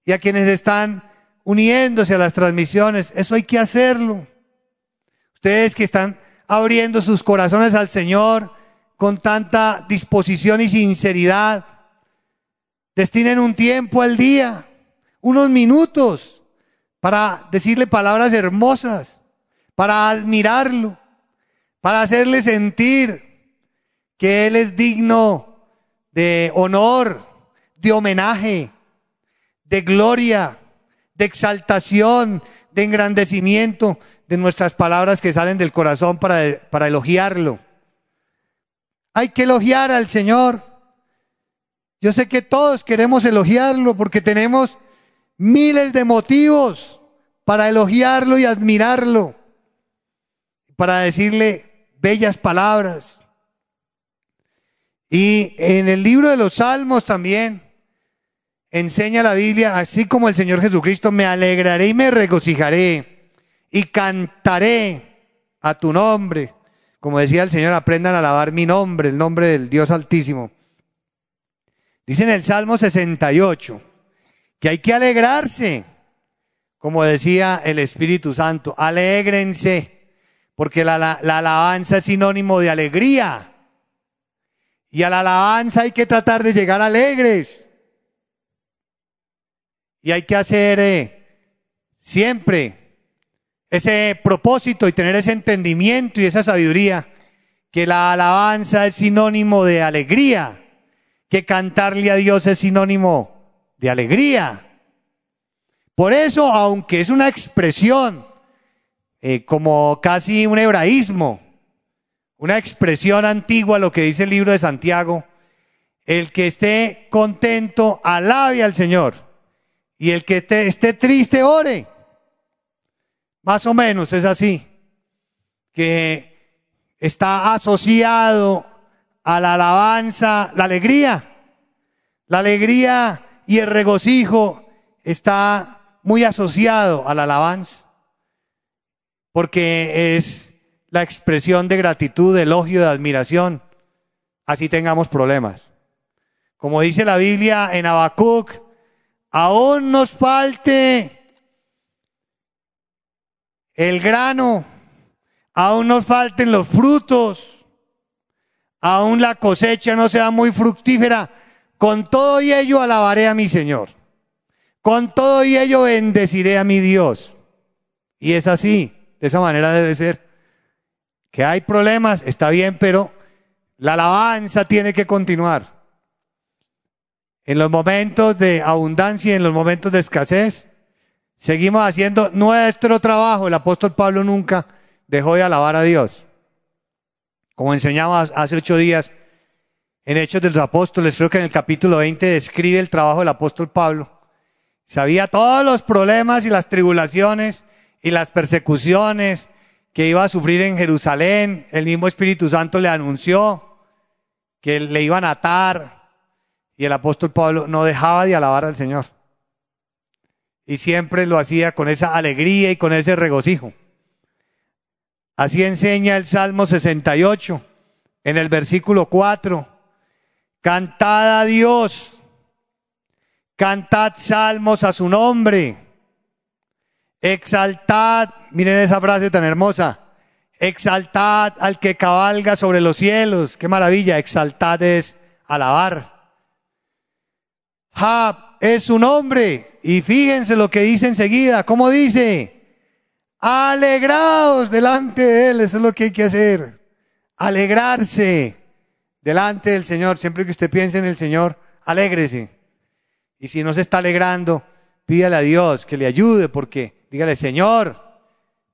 Y a quienes están uniéndose a las transmisiones, eso hay que hacerlo. Ustedes que están abriendo sus corazones al Señor con tanta disposición y sinceridad, destinen un tiempo al día, unos minutos, para decirle palabras hermosas, para admirarlo, para hacerle sentir que Él es digno de honor, de homenaje, de gloria, de exaltación, de engrandecimiento de nuestras palabras que salen del corazón para, para elogiarlo. Hay que elogiar al Señor. Yo sé que todos queremos elogiarlo porque tenemos miles de motivos para elogiarlo y admirarlo, para decirle bellas palabras. Y en el libro de los Salmos también enseña la Biblia, así como el Señor Jesucristo, me alegraré y me regocijaré y cantaré a tu nombre. Como decía el Señor, aprendan a alabar mi nombre, el nombre del Dios Altísimo. Dice en el Salmo 68 que hay que alegrarse, como decía el Espíritu Santo, alégrense, porque la, la alabanza es sinónimo de alegría. Y a la alabanza hay que tratar de llegar alegres. Y hay que hacer eh, siempre ese propósito y tener ese entendimiento y esa sabiduría, que la alabanza es sinónimo de alegría, que cantarle a Dios es sinónimo de alegría. Por eso, aunque es una expresión eh, como casi un hebraísmo, una expresión antigua, lo que dice el libro de Santiago, el que esté contento, alabe al Señor. Y el que esté, triste, ore. Más o menos es así. Que está asociado a la alabanza, la alegría. La alegría y el regocijo está muy asociado a la alabanza. Porque es la expresión de gratitud, de elogio, de admiración. Así tengamos problemas. Como dice la Biblia en Habacuc, aún nos falte el grano, aún nos falten los frutos, aún la cosecha no sea muy fructífera, con todo y ello alabaré a mi Señor. Con todo y ello bendeciré a mi Dios. Y es así, de esa manera debe ser. Que hay problemas, está bien, pero la alabanza tiene que continuar. En los momentos de abundancia y en los momentos de escasez, seguimos haciendo nuestro trabajo. El apóstol Pablo nunca dejó de alabar a Dios. Como enseñamos hace ocho días en Hechos de los Apóstoles, creo que en el capítulo 20 describe el trabajo del apóstol Pablo. Sabía todos los problemas y las tribulaciones y las persecuciones que iba a sufrir en Jerusalén. El mismo Espíritu Santo le anunció que le iban a atar, y el apóstol Pablo no dejaba de alabar al Señor. Y siempre lo hacía con esa alegría y con ese regocijo. Así enseña el Salmo 68 en el versículo 4. Cantad a Dios, cantad salmos a su nombre, exaltad, miren esa frase tan hermosa, exaltad al que cabalga sobre los cielos, qué maravilla, exaltad es alabar. Jab es su nombre. Y fíjense lo que dice enseguida. ¿Cómo dice? Alegraos delante de Él. Eso es lo que hay que hacer. Alegrarse delante del Señor. Siempre que usted piense en el Señor, alégrese. Y si no se está alegrando, pídale a Dios que le ayude porque dígale, Señor,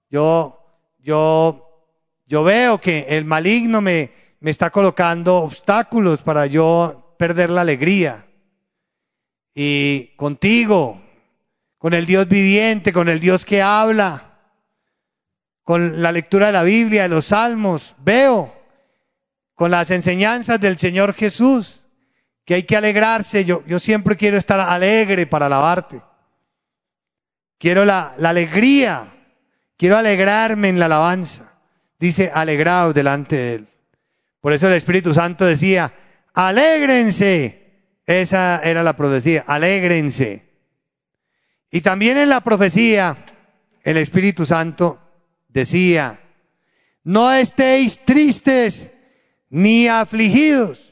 yo, yo, yo veo que el maligno me, me está colocando obstáculos para yo perder la alegría y contigo, con el Dios viviente, con el Dios que habla, con la lectura de la Biblia, de los salmos, veo con las enseñanzas del Señor Jesús que hay que alegrarse. Yo, yo siempre quiero estar alegre para alabarte. Quiero la, la alegría, quiero alegrarme en la alabanza. Dice, alegraos delante de Él. Por eso el Espíritu Santo decía, alégrense esa era la profecía, alégrense. Y también en la profecía, el Espíritu Santo decía, no estéis tristes ni afligidos.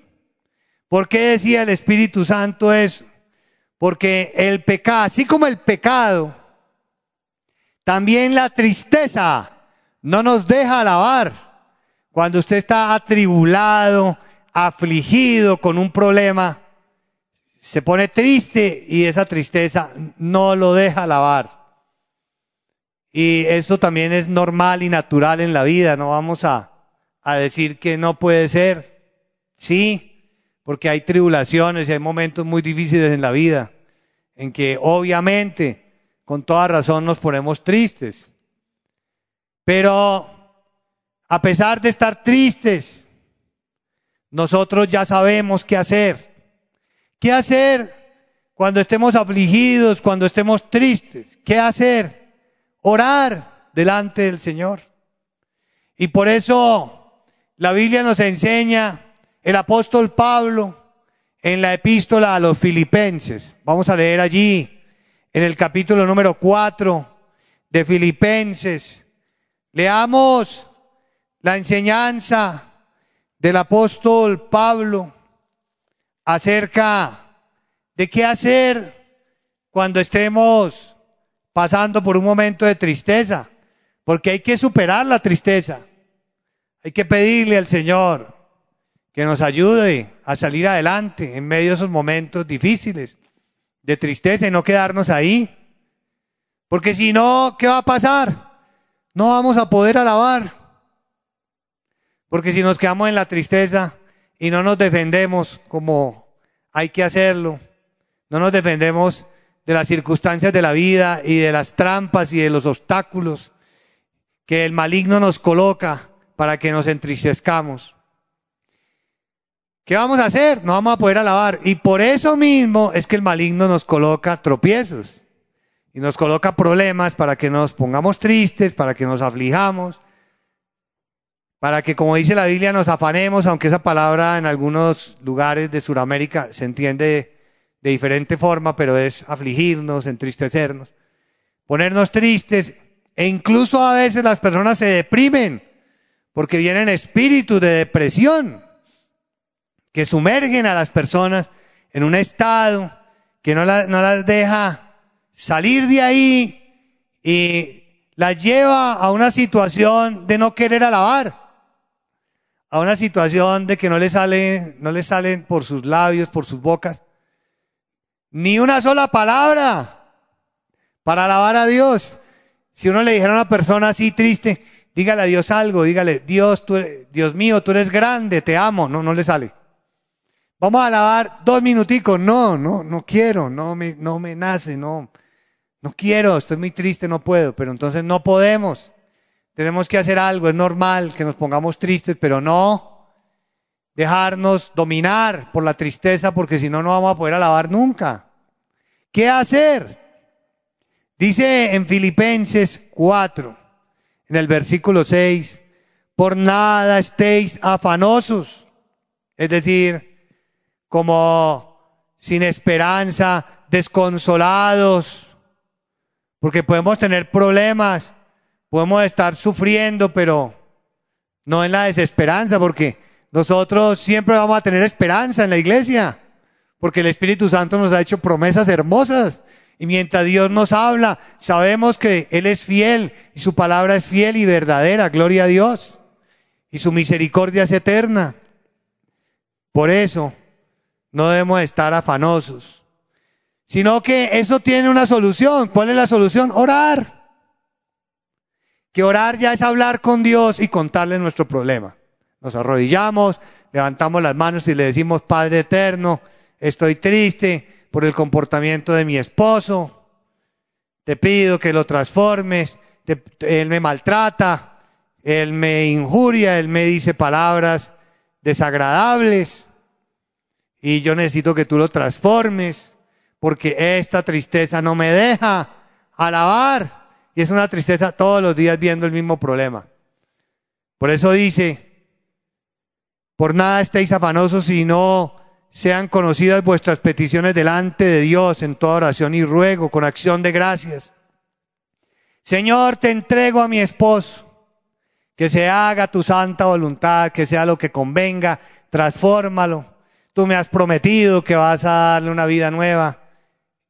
¿Por qué decía el Espíritu Santo eso? Porque el pecado, así como el pecado, también la tristeza no nos deja alabar. Cuando usted está atribulado, afligido con un problema, se pone triste y esa tristeza no lo deja alabar. Y esto también es normal y natural en la vida, no vamos a, a decir que no puede ser. Sí, porque hay tribulaciones y hay momentos muy difíciles en la vida en que obviamente con toda razón nos ponemos tristes. Pero A pesar de estar tristes, nosotros ya sabemos qué hacer. ¿Qué hacer cuando estemos afligidos, cuando estemos tristes? ¿Qué hacer? Orar delante del Señor. Y por eso la Biblia nos enseña, el apóstol Pablo, en la epístola a los filipenses. Vamos a leer allí, en el capítulo número 4 de Filipenses. Leamos la enseñanza del apóstol Pablo acerca de qué hacer cuando estemos pasando por un momento de tristeza, porque hay que superar la tristeza. Hay que pedirle al Señor que nos ayude a salir adelante en medio de esos momentos difíciles de tristeza y no quedarnos ahí. Porque si no, ¿qué va a pasar? No vamos a poder alabar. Porque si nos quedamos en la tristeza y no nos defendemos como hay que hacerlo, no nos defendemos de las circunstancias de la vida y de las trampas y de los obstáculos que el maligno nos coloca para que nos entristezcamos. ¿Qué vamos a hacer? No vamos a poder alabar. Y por eso mismo es que el maligno nos coloca tropiezos y nos coloca problemas para que nos pongamos tristes, para que nos aflijamos, para que, como dice la Biblia, nos afanemos, aunque esa palabra en algunos lugares de Sudamérica se entiende de diferente forma, pero es afligirnos, entristecernos, ponernos tristes, e incluso a veces las personas se deprimen porque vienen espíritus de depresión que sumergen a las personas en un estado que no, no las deja salir de ahí y las lleva a una situación de no querer alabar, a una situación de que no le sale, no le salen por sus labios, por sus bocas, ni una sola palabra para alabar a Dios. Si uno le dijera a una persona así triste, dígale a Dios algo, dígale, Dios, tú, Dios mío, tú eres grande, te amo, no, no le sale. Vamos a alabar dos minuticos. No, no, no quiero, no me, no me nace, no, no quiero, estoy muy triste, no puedo. Pero entonces no podemos. Tenemos que hacer algo, es normal que nos pongamos tristes, pero no dejarnos dominar por la tristeza, porque si no, no vamos a poder alabar nunca. ¿Qué hacer? Dice en Filipenses 4, en el versículo 6, por nada estéis afanosos. Es decir, como sin esperanza, desconsolados, porque podemos tener problemas, podemos estar sufriendo, pero no en la desesperanza, porque nosotros siempre vamos a tener esperanza en la iglesia, porque el Espíritu Santo nos ha hecho promesas hermosas. Y mientras Dios nos habla, sabemos que Él es fiel y su palabra es fiel y verdadera, gloria a Dios. Y su misericordia es eterna. Por eso, no debemos estar afanosos, sino que eso tiene una solución. ¿Cuál es la solución? Orar. Que orar ya es hablar con Dios y contarle nuestro problema. Nos arrodillamos, levantamos las manos y le decimos, Padre eterno, estoy triste por el comportamiento de mi esposo. Te pido que lo transformes. él me maltrata, él me injuria, él me dice palabras desagradables y yo necesito que tú lo transformes porque esta tristeza no me deja alabar. Y es una tristeza todos los días viendo el mismo problema. Por eso dice, por nada estéis afanosos si no sean conocidas vuestras peticiones delante de Dios en toda oración y ruego con acción de gracias. Señor, te entrego a mi esposo, que se haga tu santa voluntad, que sea lo que convenga, transfórmalo tú me has prometido que vas a darle una vida nueva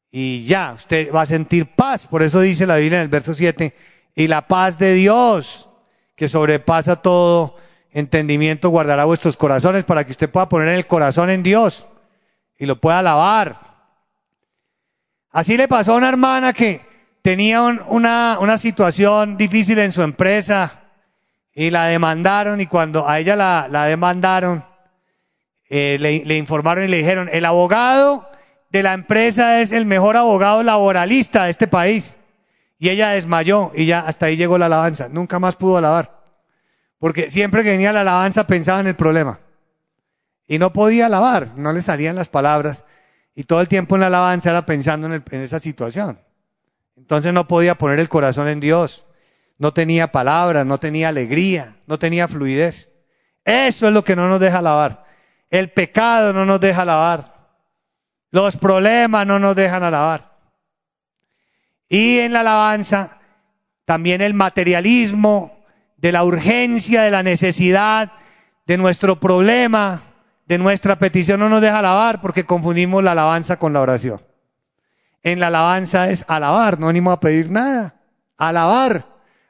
y ya, usted va a sentir paz. Por eso dice la Biblia en el verso 7, y la paz de Dios, que sobrepasa todo entendimiento, guardará vuestros corazones para que usted pueda poner el corazón en Dios y lo pueda alabar. Así le pasó a una hermana que tenía una, una situación difícil en su empresa y la demandaron y cuando a ella la, la demandaron, eh, le, informaron y le dijeron, el abogado de la empresa es el mejor abogado laboralista de este país. Y ella desmayó y ya hasta ahí llegó la alabanza. Nunca más pudo alabar. Porque siempre que venía la alabanza pensaba en el problema. Y no podía alabar, no le salían las palabras. Y todo el tiempo en la alabanza era pensando en, en esa situación. Entonces no podía poner el corazón en Dios. No tenía palabras, no tenía alegría, no tenía fluidez. Eso es lo que no nos deja alabar. El pecado no nos deja alabar. Los problemas no nos dejan alabar. Y en la alabanza, también el materialismo de la urgencia, de la necesidad, de nuestro problema, de nuestra petición no nos deja alabar porque confundimos la alabanza con la oración. En la alabanza es alabar, no venimos a pedir nada. Alabar,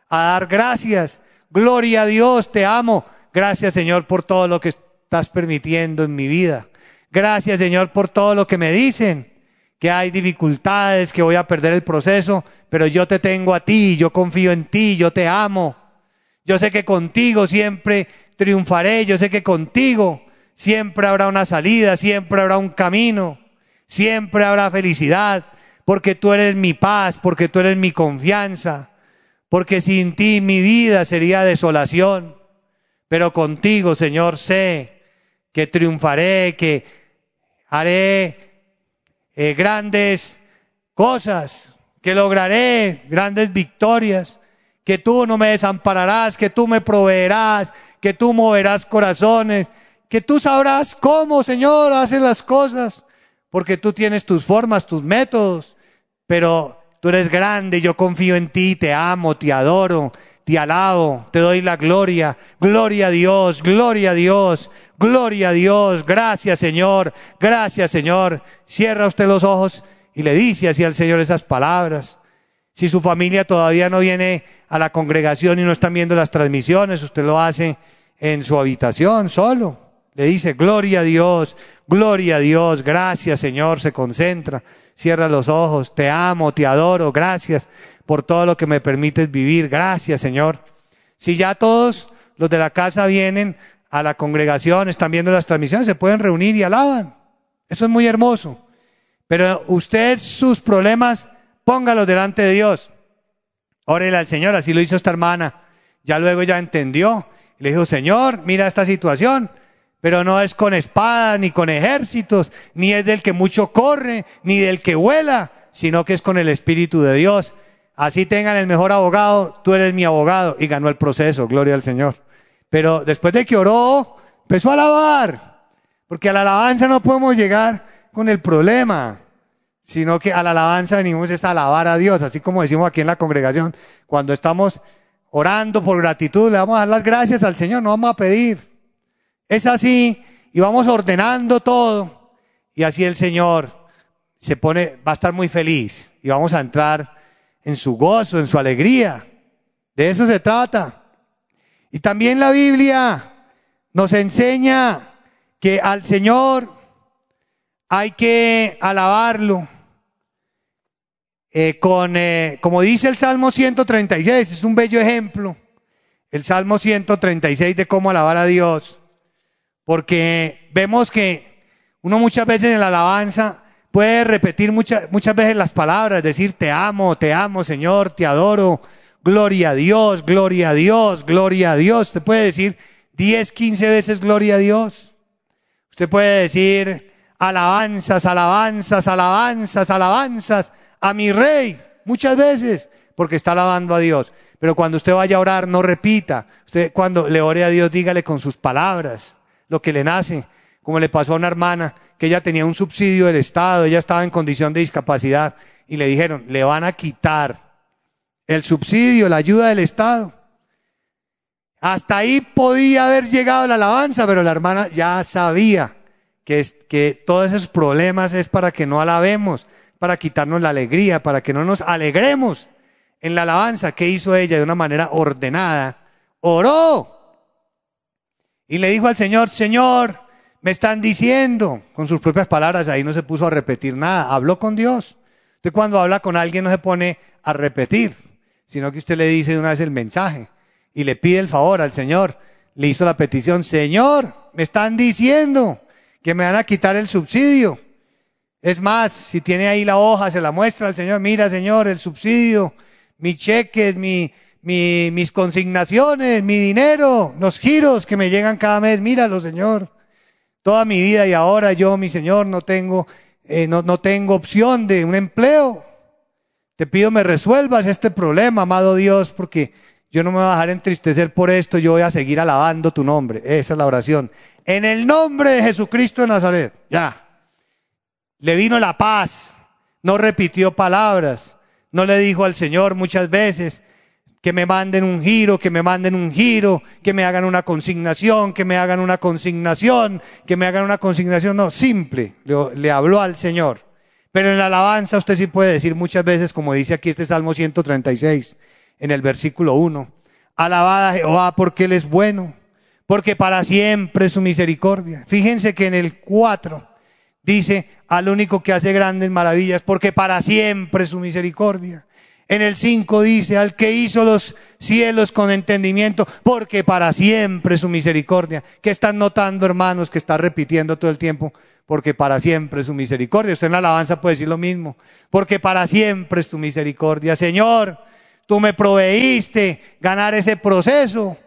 a dar gracias. Gloria a Dios, te amo. Gracias Señor por todo lo que estás permitiendo en mi vida. Gracias Señor por todo lo que me dicen que hay dificultades, que voy a perder el proceso, pero yo te tengo a ti, yo confío en ti, yo te amo. Yo sé que contigo siempre triunfaré, yo sé que contigo siempre habrá una salida, siempre habrá un camino, siempre habrá felicidad, porque tú eres mi paz, porque tú eres mi confianza, porque sin ti mi vida sería desolación, pero contigo, Señor, sé que triunfaré, que haré eh, grandes cosas, que lograré grandes victorias, que tú no me desampararás, que tú me proveerás, que tú moverás corazones, que tú sabrás cómo, Señor, haces las cosas, porque tú tienes tus formas, tus métodos, pero tú eres grande, yo confío en ti, te amo, te adoro, te alabo, te doy la gloria, gloria a Dios, gloria a Dios, Gloria a Dios, gracias Señor, gracias Señor. Cierra usted los ojos y le dice así al Señor esas palabras. Si su familia todavía no viene a la congregación y no están viendo las transmisiones, usted lo hace en su habitación solo. Le dice, gloria a Dios, gloria a Dios, gracias Señor, se concentra, cierra los ojos, te amo, te adoro, gracias por todo lo que me permites vivir, gracias Señor. Si ya todos los de la casa vienen, a la congregación, están viendo las transmisiones, se pueden reunir y alaban. Eso es muy hermoso. Pero usted sus problemas, póngalos delante de Dios. Órele al Señor, así lo hizo esta hermana. Ya luego ya entendió. Le dijo, Señor, mira esta situación, pero no es con espada, ni con ejércitos, ni es del que mucho corre, ni del que vuela, sino que es con el Espíritu de Dios. Así tengan el mejor abogado, tú eres mi abogado. Y ganó el proceso, gloria al Señor. Pero después de que oró, empezó a alabar. Porque a la alabanza no podemos llegar con el problema, sino que a la alabanza venimos a alabar a Dios, así como decimos aquí en la congregación, cuando estamos orando por gratitud, le vamos a dar las gracias al Señor, no vamos a pedir. Es así, y vamos ordenando todo, y así el Señor se pone, va a estar muy feliz, y vamos a entrar en su gozo, en su alegría. De eso se trata. Y también la Biblia nos enseña que al Señor hay que alabarlo. Eh, con, eh, como dice el Salmo 136, es un bello ejemplo, el Salmo 136 de cómo alabar a Dios, porque vemos que uno muchas veces en la alabanza puede repetir muchas, muchas veces las palabras, decir te amo, te amo Señor, te adoro, gloria a Dios, gloria a Dios, gloria a Dios. Usted puede decir 10, 15 veces gloria a Dios. Usted puede decir alabanzas, alabanzas, alabanzas, alabanzas a mi rey muchas veces porque está alabando a Dios. Pero cuando usted vaya a orar, no repita. Usted cuando le ore a Dios, dígale con sus palabras lo que le nace. Como le pasó a una hermana que ella tenía un subsidio del Estado, ella estaba en condición de discapacidad y le dijeron, le van a quitar el subsidio, la ayuda del Estado. Hasta ahí podía haber llegado la alabanza, pero la hermana ya sabía que, que todos esos problemas es para que no alabemos, para quitarnos la alegría, para que no nos alegremos en la alabanza. que hizo ella de una manera ordenada? Oró. Y le dijo al Señor, Señor, me están diciendo, con sus propias palabras, ahí no se puso a repetir nada, habló con Dios. Usted cuando habla con alguien no se pone a repetir sino que usted le dice de una vez el mensaje y le pide el favor al Señor. Le hizo la petición, Señor, me están diciendo que me van a quitar el subsidio. Es más, si tiene ahí la hoja, se la muestra al Señor, mira Señor, el subsidio, mi cheque, mi, mis consignaciones, mi dinero, los giros que me llegan cada mes. Míralo, Señor. Toda mi vida y ahora yo, mi Señor, no tengo, eh, no, no tengo opción de un empleo. Te pido me resuelvas este problema, amado Dios, porque yo no me voy a dejar entristecer por esto, yo voy a seguir alabando tu nombre. Esa es la oración. En el nombre de Jesucristo de Nazaret. Ya. Le vino la paz. No repitió palabras. No le dijo al Señor muchas veces, que me manden un giro, que me manden un giro, que me hagan una consignación, que me hagan una consignación, que me hagan una consignación. No, simple, le, habló al Señor. Pero en la alabanza usted sí puede decir muchas veces, como dice aquí este Salmo 136, en el versículo 1, alabada Jehová porque Él es bueno, porque para siempre es su misericordia. Fíjense que en el 4 dice al único que hace grandes maravillas, porque para siempre es su misericordia. En el 5 dice, al que hizo los cielos con entendimiento, porque para siempre su misericordia. ¿Qué están notando, hermanos, que está repitiendo todo el tiempo? Porque para siempre es su misericordia. Usted en la alabanza puede decir lo mismo. Porque para siempre es tu misericordia. Señor, tú me proveíste ganar ese proceso.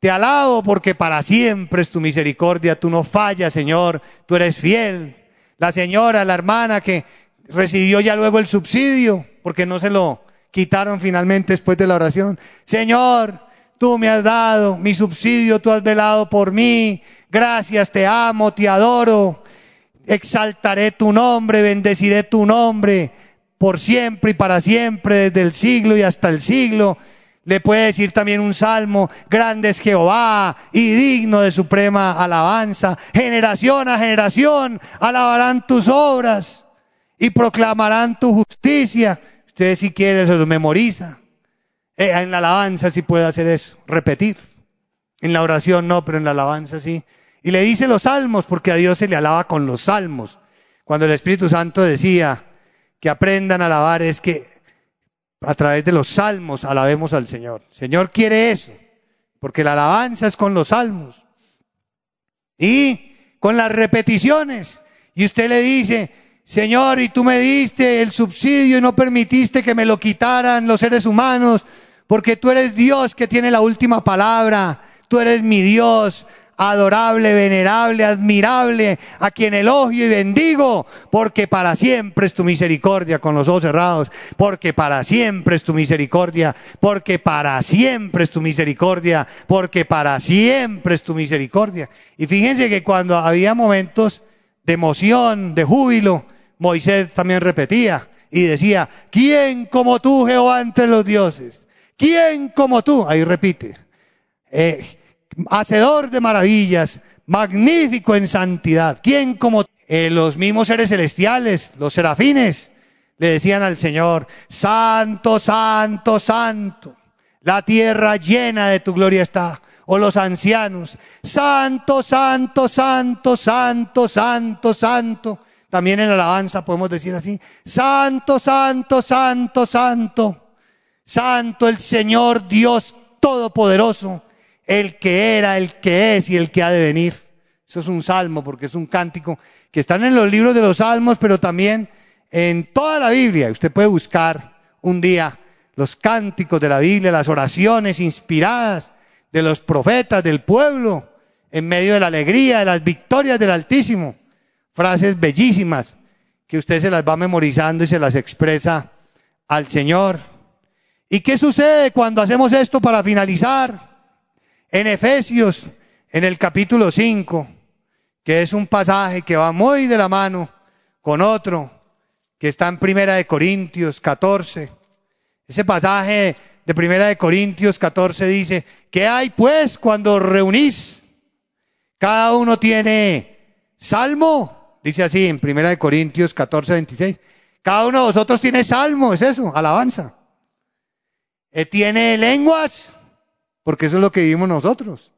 Te alabo porque para siempre es tu misericordia. Tú no fallas, Señor. Tú eres fiel. La señora, la hermana que recibió ya luego el subsidio, porque no se lo quitaron finalmente después de la oración. Señor, tú me has dado mi subsidio, tú has velado por mí. Gracias, te amo, te adoro. Exaltaré tu nombre, bendeciré tu nombre por siempre y para siempre, desde el siglo y hasta el siglo. Le puede decir también un salmo, grande es Jehová y digno de suprema alabanza. Generación a generación alabarán tus obras y proclamarán tu justicia. Usted si quiere se lo memoriza. Eh, en la alabanza sí puede hacer eso, repetir. En la oración no, pero en la alabanza sí. Y le dice los salmos, porque a Dios se le alaba con los salmos. Cuando el Espíritu Santo decía que aprendan a alabar, es que a través de los salmos alabemos al Señor. Señor quiere eso, porque la alabanza es con los salmos. Y con las repeticiones. Y usted le dice, Señor, y tú me diste el subsidio y no permitiste que me lo quitaran los seres humanos, porque tú eres Dios que tiene la última palabra, tú eres mi Dios, adorable, venerable, admirable, a quien elogio y bendigo, porque para siempre es tu misericordia con los ojos cerrados, porque para siempre es tu misericordia, porque para siempre es tu misericordia, porque para siempre es tu misericordia. Y fíjense que cuando había momentos de emoción, de júbilo, Moisés también repetía y decía, ¿quién como tú, Jehová, entre los dioses? ¿Quién como tú? Ahí repite. Eh, hacedor de maravillas, magnífico en santidad. ¿Quién como eh, los mismos seres celestiales, los serafines, le decían al Señor, Santo, Santo, Santo, la tierra llena de tu gloria está. O los ancianos, Santo, Santo, Santo, Santo, Santo, Santo. También en la alabanza podemos decir así, Santo, Santo, Santo, Santo, Santo el Señor Dios Todopoderoso, el que era, el que es y el que ha de venir. Eso es un salmo porque es un cántico que están en los libros de los salmos, pero también en toda la Biblia. Usted puede buscar un día los cánticos de la Biblia, las oraciones inspiradas de los profetas del pueblo, en medio de la alegría, de las victorias del Altísimo frases bellísimas que usted se las va memorizando y se las expresa al Señor. ¿Y qué sucede cuando hacemos esto para finalizar? En Efesios, en el capítulo 5, que es un pasaje que va muy de la mano con otro, que está en Primera de Corintios 14. Ese pasaje de Primera de Corintios 14 dice, ¿qué hay pues cuando reunís? Cada uno tiene salmo, Dice así en 1 Corintios 14, 26. Cada uno de vosotros tiene salmo, es eso, alabanza. Eh, tiene lenguas, porque eso es lo que vivimos nosotros.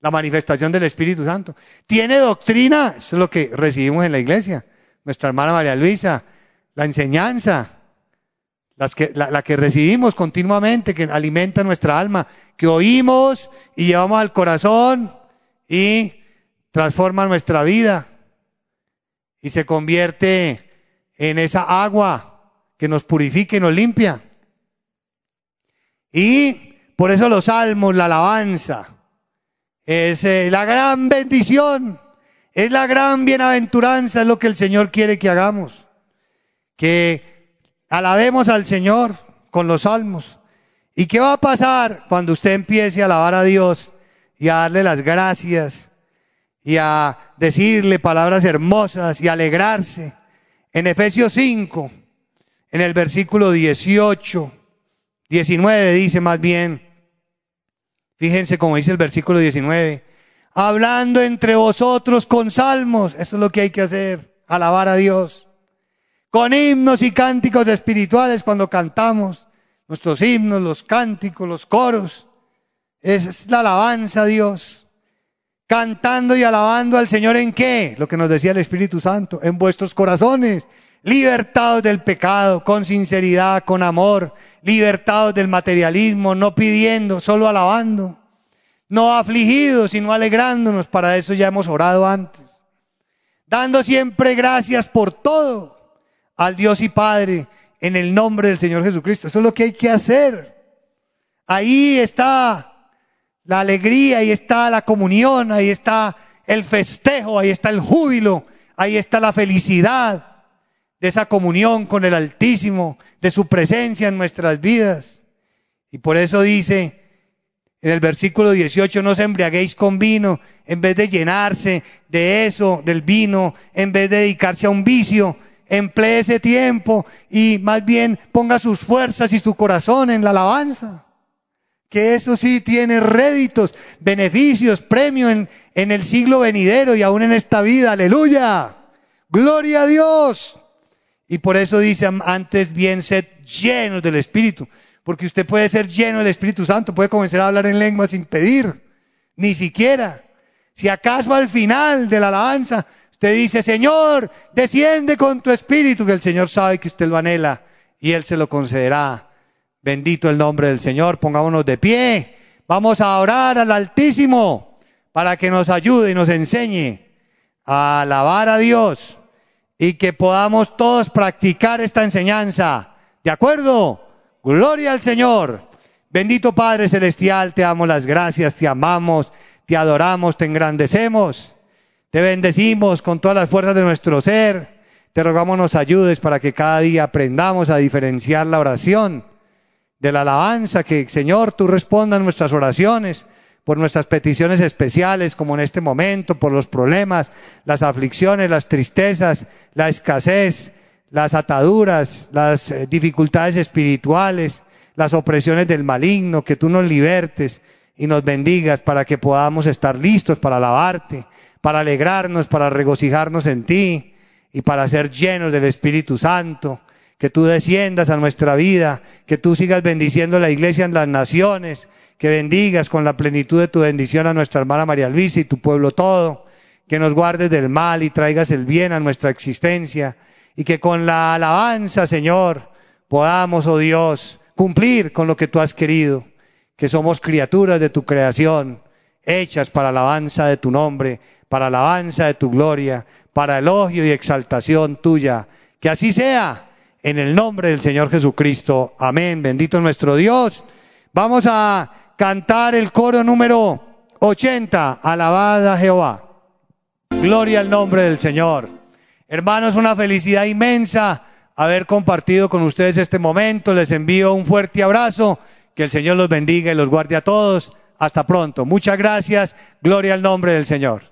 La manifestación del Espíritu Santo. Tiene doctrina, eso es lo que recibimos en la iglesia. Nuestra hermana María Luisa, la enseñanza, la, la, que recibimos continuamente, que alimenta nuestra alma, que oímos y llevamos al corazón y transforma nuestra vida y se convierte en esa agua que nos purifica y nos limpia. Y por eso los salmos, la alabanza, es eh, la gran bendición, es la gran bienaventuranza, es lo que el Señor quiere que hagamos. Que alabemos al Señor con los salmos. ¿Y qué va a pasar cuando usted empiece a alabar a Dios y a darle las gracias y a decirle palabras hermosas y alegrarse? En Efesios 5, en el versículo 18, 19 dice más bien, Fíjense como dice el versículo 19. Hablando entre vosotros con salmos. Eso es lo que hay que hacer. Alabar a Dios. Con himnos y cánticos espirituales cuando cantamos. Nuestros himnos, los cánticos, los coros. Es la alabanza a Dios. Cantando y alabando al Señor en qué? Lo que nos decía el Espíritu Santo. En vuestros corazones libertados del pecado, con sinceridad, con amor, libertados del materialismo, no pidiendo, solo alabando, no afligidos, sino alegrándonos, para eso ya hemos orado antes, dando siempre gracias por todo al Dios y Padre en el nombre del Señor Jesucristo. Eso es lo que hay que hacer. Ahí está la alegría, ahí está la comunión, ahí está el festejo, ahí está el júbilo, ahí está la felicidad de esa comunión con el Altísimo, de su presencia en nuestras vidas. Y por eso dice en el versículo 18, no se embriaguéis con vino, en vez de llenarse de eso, del vino, en vez de dedicarse a un vicio, emplee ese tiempo y más bien ponga sus fuerzas y su corazón en la alabanza. Que eso sí tiene réditos, beneficios, premios en, en el siglo venidero y aún en esta vida. Aleluya. Gloria a Dios. Y por eso dice antes bien sed llenos del Espíritu. Porque usted puede ser lleno del Espíritu Santo, puede comenzar a hablar en lengua sin pedir, ni siquiera. Si acaso al final de la alabanza usted dice, Señor, desciende con tu Espíritu, que el Señor sabe que usted lo anhela y Él se lo concederá. Bendito el nombre del Señor, pongámonos de pie. Vamos a orar al Altísimo para que nos ayude y nos enseñe a alabar a Dios y que podamos todos practicar esta enseñanza. ¿De acuerdo? Gloria al Señor. Bendito Padre Celestial, te damos las gracias, te amamos, te adoramos, te engrandecemos, te bendecimos con todas las fuerzas de nuestro ser. Te rogamos nos ayudes para que cada día aprendamos a diferenciar la oración de la alabanza, que Señor tú respondas nuestras oraciones por nuestras peticiones especiales, como en este momento, por los problemas, las aflicciones, las tristezas, la escasez, las ataduras, las eh, dificultades espirituales, las opresiones del maligno, que tú nos libertes y nos bendigas para que podamos estar listos para alabarte, para alegrarnos, para regocijarnos en ti y para ser llenos del Espíritu Santo. Que tú desciendas a nuestra vida, que tú sigas bendiciendo la iglesia en las naciones, que bendigas con la plenitud de tu bendición a nuestra hermana María Luisa y tu pueblo todo, que nos guardes del mal y traigas el bien a nuestra existencia, y que con la alabanza, Señor, podamos, oh Dios, cumplir con lo que tú has querido, que somos criaturas de tu creación, hechas para alabanza de tu nombre, para alabanza de tu gloria, para elogio y exaltación tuya. Que así sea, en el nombre del Señor Jesucristo. Amén. Bendito nuestro Dios. Vamos a cantar el coro número 80, alabada Jehová. Gloria al nombre del Señor. Hermanos, una felicidad inmensa haber compartido con ustedes este momento. Les envío un fuerte abrazo. Que el Señor los bendiga y los guarde a todos. Hasta pronto. Muchas gracias. Gloria al nombre del Señor.